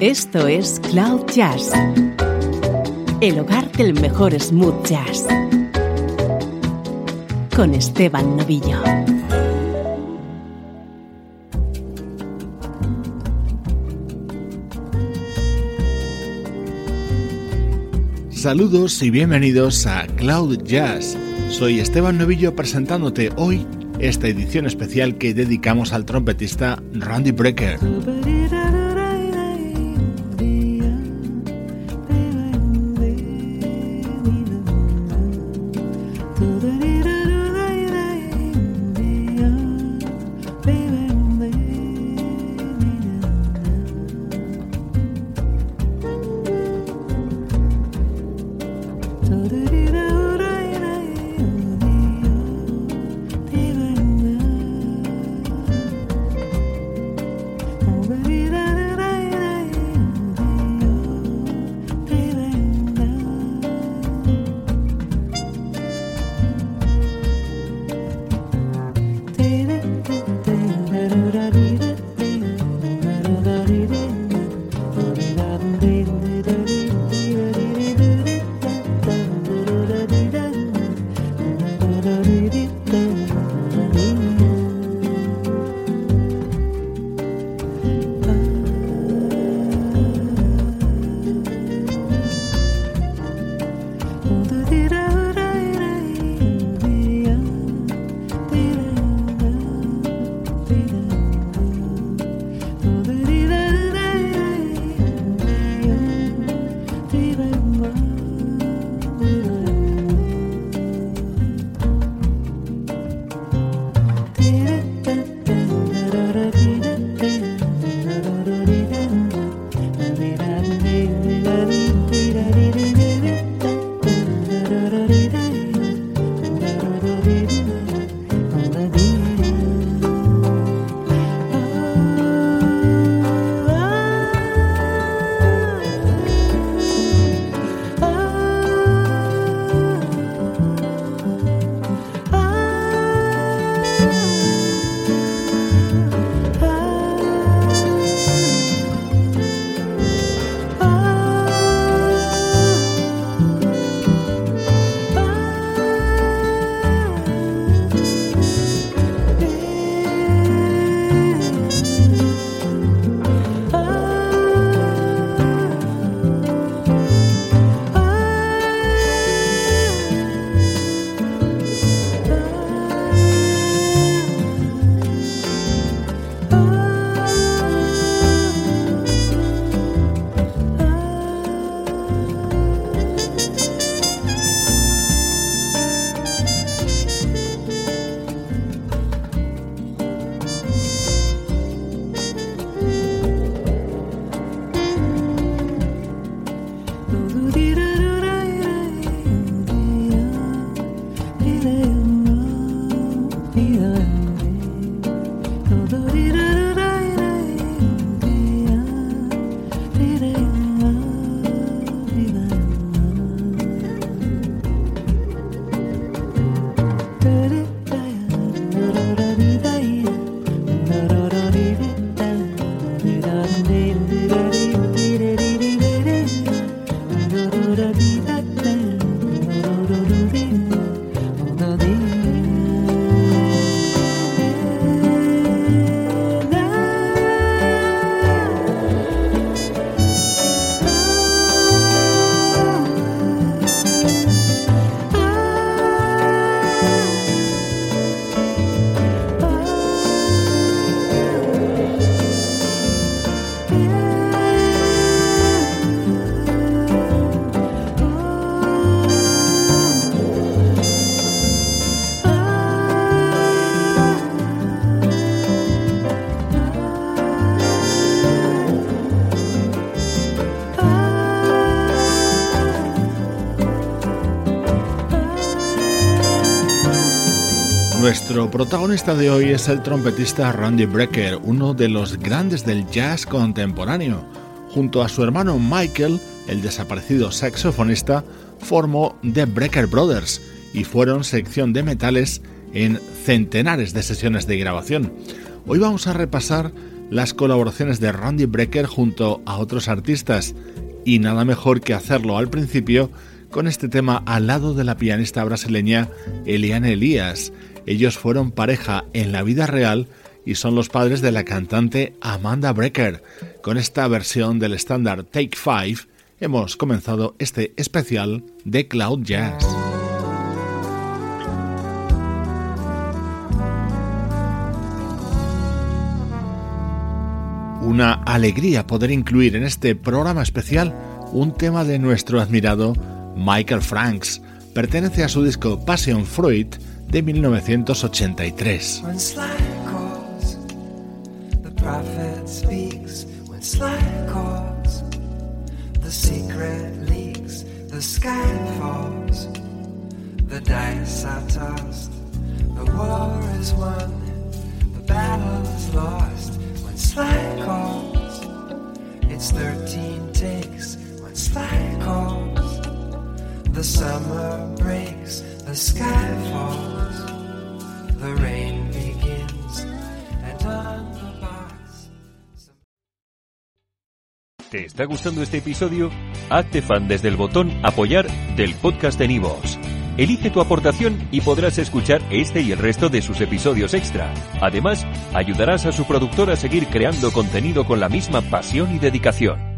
Esto es Cloud Jazz, el hogar del mejor smooth jazz, con Esteban Novillo. Saludos y bienvenidos a Cloud Jazz. Soy Esteban Novillo presentándote hoy esta edición especial que dedicamos al trompetista Randy Brecker. remember. baby. Nuestro protagonista de hoy es el trompetista Randy Brecker, uno de los grandes del jazz contemporáneo. Junto a su hermano Michael, el desaparecido saxofonista, formó The Brecker Brothers y fueron sección de metales en centenares de sesiones de grabación. Hoy vamos a repasar las colaboraciones de Randy Brecker junto a otros artistas y nada mejor que hacerlo al principio con este tema al lado de la pianista brasileña Eliane Elias. Ellos fueron pareja en la vida real y son los padres de la cantante Amanda Brecker. Con esta versión del estándar Take Five hemos comenzado este especial de Cloud Jazz. Una alegría poder incluir en este programa especial un tema de nuestro admirado Michael Franks. Pertenece a su disco Passion Fruit When sly calls, the prophet speaks. When sly calls, the secret leaks. The sky falls, the dice are tossed. The war is won, the battle is lost. When sly calls, it's 13 takes. When sly calls, the summer breaks, the sky falls, the rain begins. ¿Te está gustando este episodio? Hazte fan desde el botón Apoyar del podcast de Nivos. Elige tu aportación y podrás escuchar este y el resto de sus episodios extra. Además, ayudarás a su productor a seguir creando contenido con la misma pasión y dedicación.